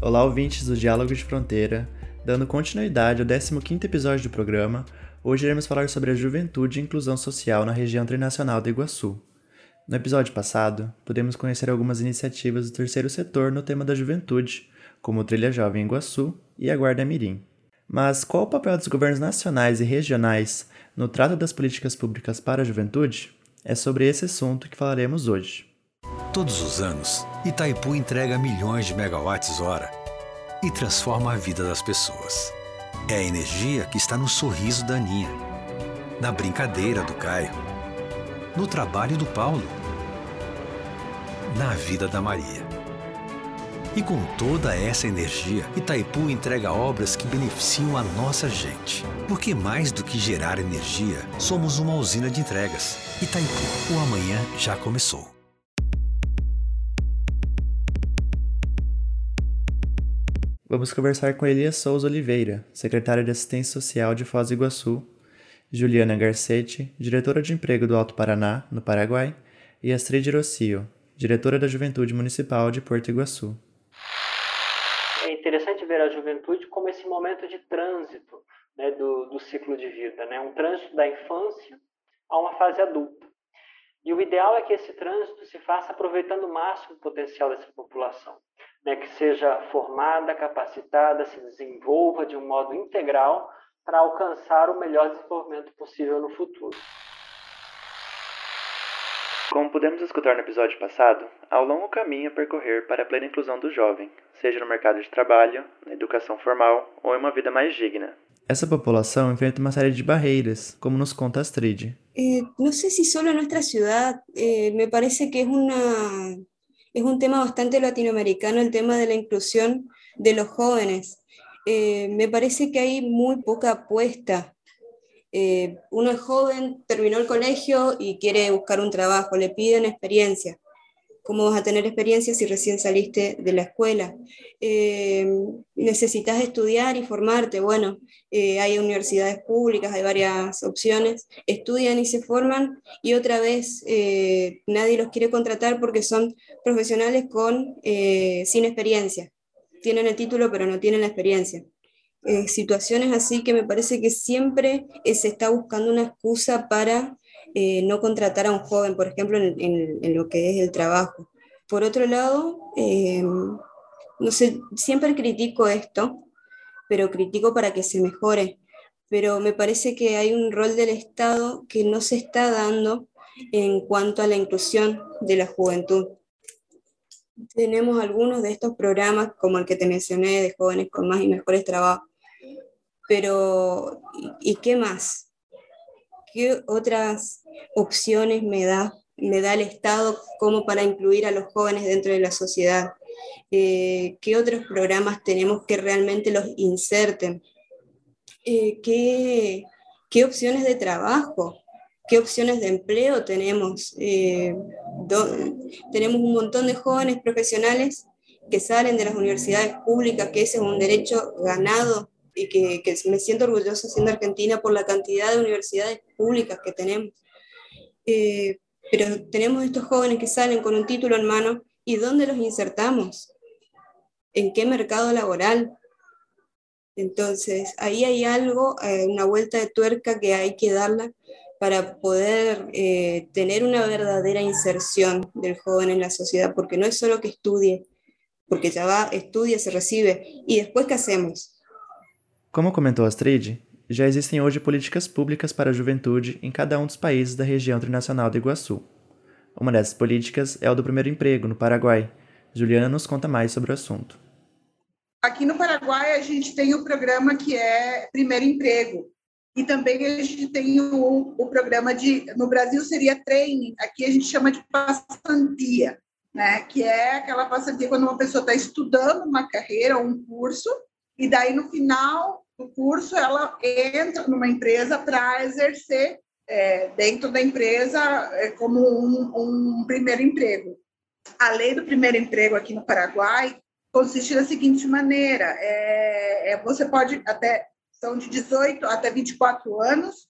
Olá, ouvintes do Diálogo de Fronteira. Dando continuidade ao 15º episódio do programa, hoje iremos falar sobre a juventude e inclusão social na região trinacional do Iguaçu. No episódio passado, pudemos conhecer algumas iniciativas do terceiro setor no tema da juventude, como o Trilha Jovem Iguaçu e a Guarda Mirim. Mas qual o papel dos governos nacionais e regionais no trato das políticas públicas para a juventude? É sobre esse assunto que falaremos hoje. Todos os anos, Itaipu entrega milhões de megawatts hora e transforma a vida das pessoas. É a energia que está no sorriso da Aninha, na brincadeira do Caio, no trabalho do Paulo, na vida da Maria. E com toda essa energia, Itaipu entrega obras que beneficiam a nossa gente. Porque mais do que gerar energia, somos uma usina de entregas. Itaipu, o amanhã já começou. Vamos conversar com Elias Souza Oliveira, secretária de Assistência Social de Foz do Iguaçu, Juliana Garcetti, diretora de emprego do Alto Paraná, no Paraguai, e Astrid Rocio, diretora da Juventude Municipal de Porto Iguaçu. É interessante ver a juventude como esse momento de trânsito né, do, do ciclo de vida, né? um trânsito da infância a uma fase adulta. E o ideal é que esse trânsito se faça aproveitando o máximo o potencial dessa população né, que seja formada, capacitada, se desenvolva de um modo integral para alcançar o melhor desenvolvimento possível no futuro. Como pudemos escutar no episódio passado, há um longo caminho a percorrer para a plena inclusão do jovem, seja no mercado de trabalho, na educação formal ou em uma vida mais digna. Essa população enfrenta uma série de barreiras, como nos conta Astrid. Eh, não sei se só em nossa cidade, eh, me parece que é uma es un tema bastante latinoamericano el tema de la inclusión de los jóvenes. Eh, me parece que hay muy poca apuesta. Eh, uno es joven, terminó el colegio y quiere buscar un trabajo, le piden experiencia. ¿Cómo vas a tener experiencia si recién saliste de la escuela? Eh, necesitas estudiar y formarte. Bueno, eh, hay universidades públicas, hay varias opciones. Estudian y se forman y otra vez eh, nadie los quiere contratar porque son profesionales con, sin experiencia. Tienen el título pero no tienen la experiencia. situaciones así que me parece que siempre se está buscando una excusa para eh, no contratar a un joven, por ejemplo, en, lo que es el trabajo. Por otro lado, eh, no sé, siempre critico esto, pero critico para que se mejore. Pero me parece que hay un rol del Estado que no se está dando en cuanto a la inclusión de la juventud. Tenemos algunos de estos programas, como el que te mencioné, de jóvenes con más y mejores trabajos. Pero, ¿y qué más? ¿Qué otras opciones me da, me da el Estado como para incluir a los jóvenes dentro de la sociedad? Eh, ¿Qué otros programas tenemos que realmente los inserten? Eh, ¿qué, ¿qué, opciones de trabajo? ¿Qué opciones de empleo tenemos? Eh, tenemos un montón de jóvenes profesionales que salen de las universidades públicas, que ese es un derecho ganado y que, que, me siento orgullosa siendo argentina por la cantidad de universidades públicas que tenemos. Eh, pero tenemos estos jóvenes que salen con un título en mano y ¿dónde los insertamos? ¿En qué mercado laboral? Entonces, ahí hay algo, eh, una vuelta de tuerca que hay que darla para poder eh, tener una verdadera inserción del joven en la sociedad, porque no es solo que estudie, porque ya va, estudia, se recibe, y después ¿qué hacemos? Como comentou Astrid, já existem hoje políticas públicas para a juventude em cada um dos países da região trinacional do Iguaçu. Uma dessas políticas é o do primeiro emprego, no Paraguai. Juliana nos conta mais sobre o assunto. Aqui no Paraguai, a gente tem o programa que é Primeiro Emprego. E também a gente tem o, o programa de. No Brasil seria training, aqui a gente chama de passantia, né? que é aquela passantia quando uma pessoa está estudando uma carreira ou um curso e daí no final do curso ela entra numa empresa para exercer é, dentro da empresa é, como um, um, primeiro emprego. A lei do primeiro emprego aqui no Paraguai consiste da seguinte maneira: é, é você pode até são de 18 até 24 anos,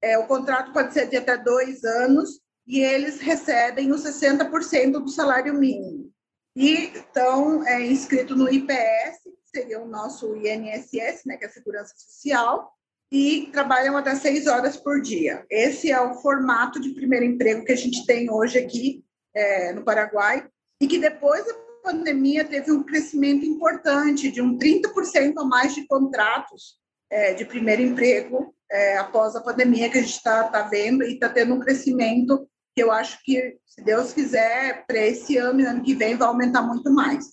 é, o contrato pode ser de até dois anos e eles recebem os 60% do salário mínimo. e estão é, inscritos no IPS, seria o nosso INSS, né, que é a Segurança Social, e trabalham até seis horas por dia. Esse é o formato de primeiro emprego que a gente tem hoje aqui é, no Paraguai, e que depois da pandemia teve um crescimento importante, de um 30% a mais de contratos é, de primeiro emprego é, após a pandemia que a gente está tá vendo, e está tendo um crescimento que eu acho que, se Deus quiser, para esse ano e ano que vem vai aumentar muito mais.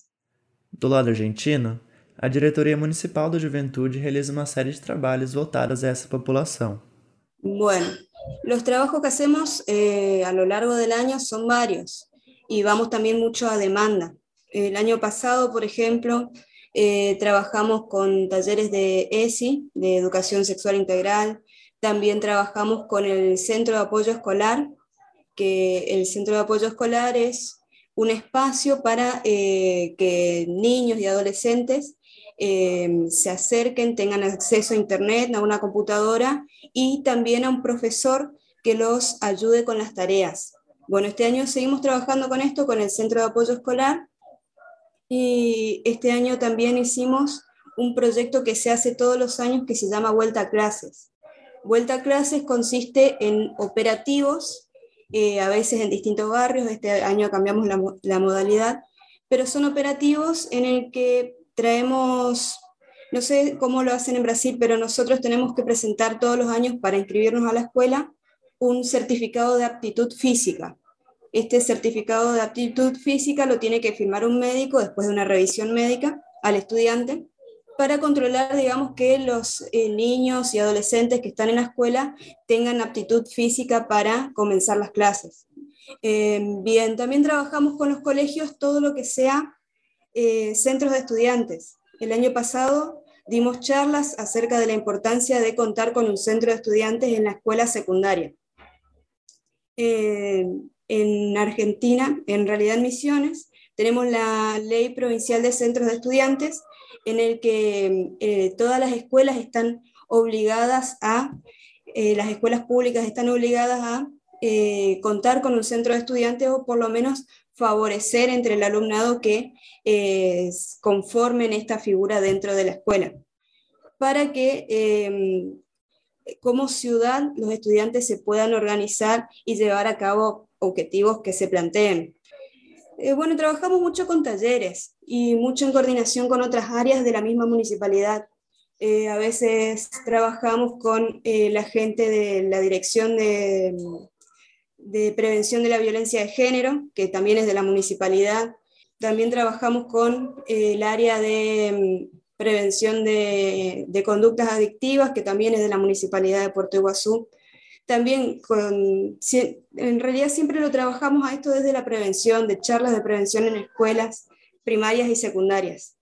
Do lado argentino, a Diretoria Municipal da Juventude realiza uma série de trabalhos voltados a essa população. Bueno, los trabajos que hacemos eh, a lo largo del año son varios y vamos también mucho a demanda. El año pasado, por ejemplo, eh, trabajamos con talleres de ESI, de Educación Sexual Integral, también trabajamos con el Centro de Apoyo Escolar, que el Centro de Apoyo Escolar es un espacio para eh, que niños y adolescentes eh, se acerquen, tengan acceso a Internet, a una computadora y también a un profesor que los ayude con las tareas. Bueno, este año seguimos trabajando con esto, con el Centro de Apoyo Escolar, y este año también hicimos un proyecto que se hace todos los años que se llama Vuelta a Clases. Vuelta a Clases consiste en operativos, eh, a veces en distintos barrios, este año cambiamos la, la modalidad, pero son operativos en el que traemos, no sé cómo lo hacen en Brasil, pero nosotros tenemos que presentar todos los años para inscribirnos a la escuela un certificado de aptitud física. Este certificado de aptitud física lo tiene que firmar un médico después de una revisión médica al estudiante para controlar, digamos, que los eh, niños y adolescentes que están en la escuela tengan aptitud física para comenzar las clases. Eh, bien, también trabajamos con los colegios todo lo que sea eh, centros de estudiantes. El año pasado dimos charlas acerca de la importancia de contar con un centro de estudiantes en la escuela secundaria. Eh, en Argentina, en realidad en Misiones, tenemos la ley provincial de centros de estudiantes en el que eh, todas las escuelas están obligadas a, las escuelas públicas están obligadas a contar con un centro de estudiantes o por lo menos favorecer entre el alumnado que eh, conformen esta figura dentro de la escuela, para que em, como ciudad los estudiantes se puedan organizar y llevar a cabo objetivos que se planteen. Eh, bueno, trabajamos mucho con talleres y mucho en coordinación con otras áreas de la misma municipalidad. Eh, a veces trabajamos con la gente de la dirección de de prevención de la violencia de género, que también es de la municipalidad. También trabajamos con eh, el área de mm, prevención de, conductas adictivas, que también es de la municipalidad de Puerto Iguazú. También, con, en realidad siempre lo trabajamos a esto desde la prevención, de charlas de prevención en escuelas primarias y secundarias.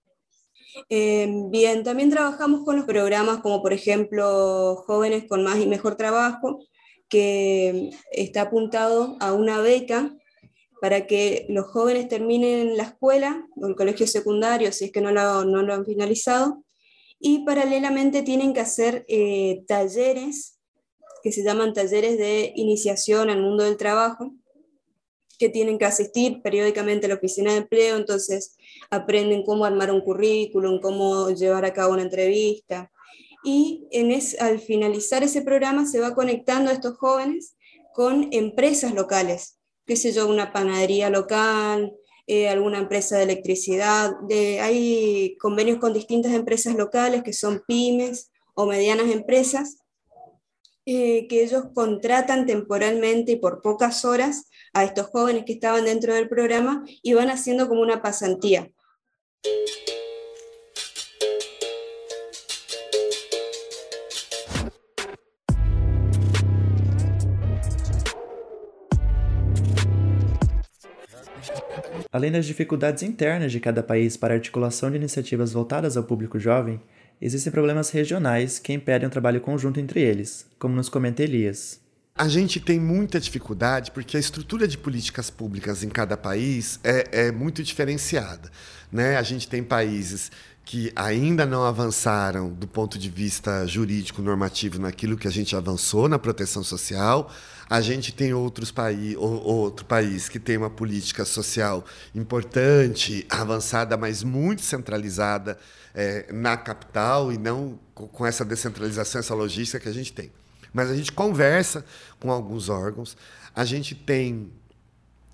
Eh, bien, también trabajamos con los programas como por ejemplo Jóvenes con Más y Mejor Trabajo, que está apuntado a una beca para que los jóvenes terminen la escuela o el colegio secundario, si es que no lo, no lo han finalizado, y paralelamente tienen que hacer eh, talleres que se llaman talleres de iniciación al mundo del trabajo, que tienen que asistir periódicamente a la oficina de empleo, entonces aprenden cómo armar un currículum, cómo llevar a cabo una entrevista, y en al finalizar ese programa se va conectando a estos jóvenes con empresas locales, qué sé yo, una panadería local, eh, alguna empresa de electricidad. De, hay convenios con distintas empresas locales que son pymes o medianas empresas eh, que ellos contratan temporalmente y por pocas horas a estos jóvenes que estaban dentro del programa y van haciendo como una pasantía. Além das dificuldades internas de cada país para a articulação de iniciativas voltadas ao público jovem, existem problemas regionais que impedem o trabalho conjunto entre eles, como nos comenta Elias. A gente tem muita dificuldade porque a estrutura de políticas públicas em cada país é, é muito diferenciada. Né? A gente tem países que ainda não avançaram do ponto de vista jurídico normativo naquilo que a gente avançou na proteção social. A gente tem outros outro país que tem uma política social importante, avançada, mas muito centralizada é, na capital e não com essa descentralização, essa logística que a gente tem. Mas a gente conversa com alguns órgãos, a gente tem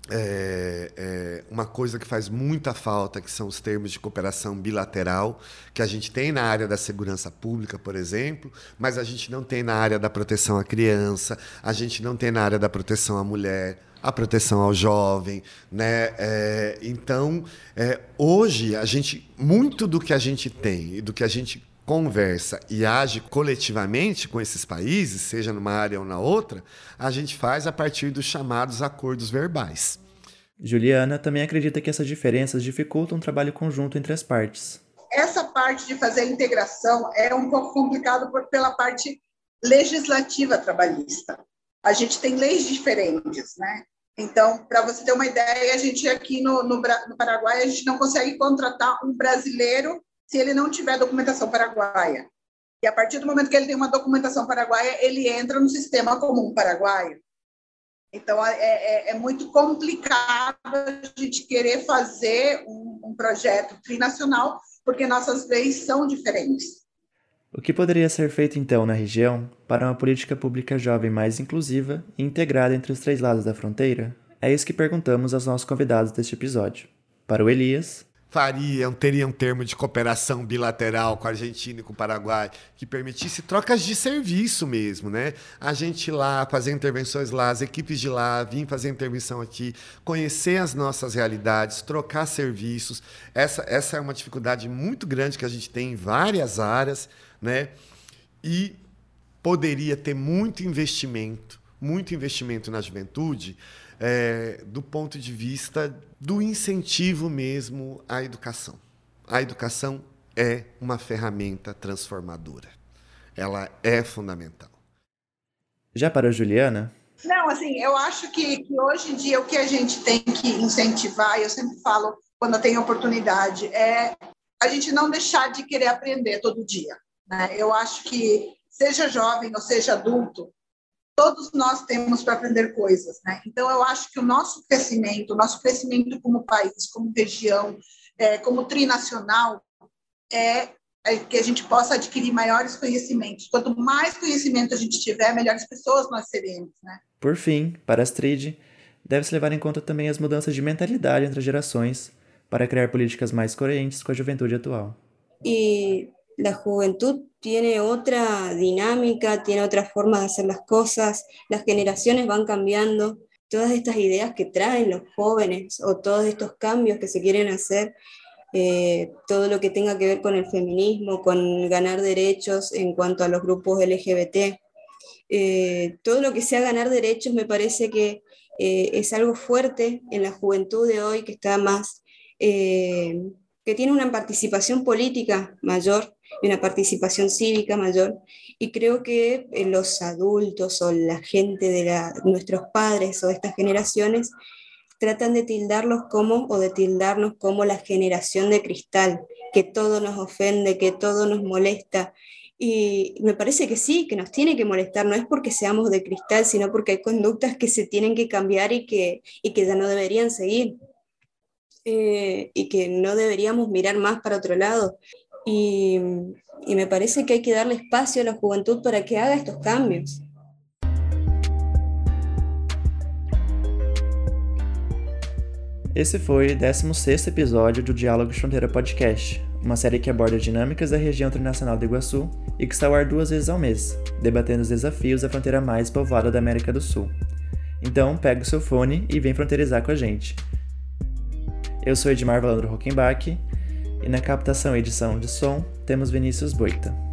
é, é, uma coisa que faz muita falta, que são os termos de cooperação bilateral, que a gente tem na área da segurança pública, por exemplo, mas a gente não tem na área da proteção à criança, a gente não tem na área da proteção à mulher, a proteção ao jovem, né? É, então, é, hoje a gente muito do que a gente tem e do que a gente conversa e age coletivamente com esses países, seja numa área ou na outra, a gente faz a partir dos chamados acordos verbais. Juliana também acredita que essas diferenças dificultam o trabalho conjunto entre as partes. Essa parte de fazer a integração é um pouco complicado por, pela parte legislativa trabalhista. A gente tem leis diferentes, né? Então, para você ter uma ideia, a gente aqui no, no, no Paraguai, a gente não consegue contratar um brasileiro se ele não tiver documentação paraguaia. E a partir do momento que ele tem uma documentação paraguaia, ele entra no sistema comum paraguaio. Então, é, é, é muito complicado a gente querer fazer um, um projeto trinacional, porque nossas leis são diferentes. O que poderia ser feito então na região para uma política pública jovem mais inclusiva e integrada entre os três lados da fronteira? É isso que perguntamos aos nossos convidados deste episódio. Para o Elias, fariam, teriam um termo de cooperação bilateral com a Argentina e com o Paraguai, que permitisse trocas de serviço mesmo, né? A gente lá, fazer intervenções lá, as equipes de lá, vir fazer intervenção aqui, conhecer as nossas realidades, trocar serviços. Essa, essa é uma dificuldade muito grande que a gente tem em várias áreas, né? E poderia ter muito investimento, muito investimento na juventude, é, do ponto de vista do incentivo mesmo à educação. A educação é uma ferramenta transformadora. Ela é fundamental. Já para a Juliana? Não, assim, eu acho que, que hoje em dia o que a gente tem que incentivar, eu sempre falo quando eu tenho oportunidade, é a gente não deixar de querer aprender todo dia. Né? Eu acho que, seja jovem ou seja adulto, todos nós temos para aprender coisas, né? Então eu acho que o nosso crescimento, o nosso crescimento como país, como região, é, como trinacional, é, é, que a gente possa adquirir maiores conhecimentos. Quanto mais conhecimento a gente tiver, melhores pessoas nós seremos, né? Por fim, para a Astrid, deve-se levar em conta também as mudanças de mentalidade entre as gerações para criar políticas mais coerentes com a juventude atual. E la juventud tiene otra dinámica, tiene otra forma de hacer las cosas, las generaciones van cambiando, todas estas ideas que traen los jóvenes o todos estos cambios que se quieren hacer, eh, todo lo que tenga que ver con el feminismo, con ganar derechos en cuanto a los grupos LGBT, eh, todo lo que sea ganar derechos me parece que eh, es algo fuerte en la juventud de hoy que está más, que tiene una participación política mayor y una participación cívica mayor. Y creo que eh, los adultos o la gente de nuestros padres o de estas generaciones tratan de tildarlos como o de tildarnos como la generación de cristal, que todo nos ofende, que todo nos molesta. Y me parece que sí, que nos tiene que molestar, no es porque seamos de cristal, sino porque hay conductas que se tienen que cambiar y que, y que ya no deberían seguir. Eh, y que no deberíamos mirar más para otro lado. Y, y me parece que hay que darle espacio a la juventud para que haga estos cambios. Esse foi o 16 episódio do Diálogo Fronteira Podcast, uma série que aborda dinâmicas da região internacional do Iguaçu e que está ao ar duas vezes ao mês, debatendo os desafios da fronteira mais povoada da América do Sul. Então, pega o seu fone e vem fronteirizar com a gente. Eu sou Edmar Valandro Rockenbach e na captação e edição de som temos Vinícius Boita.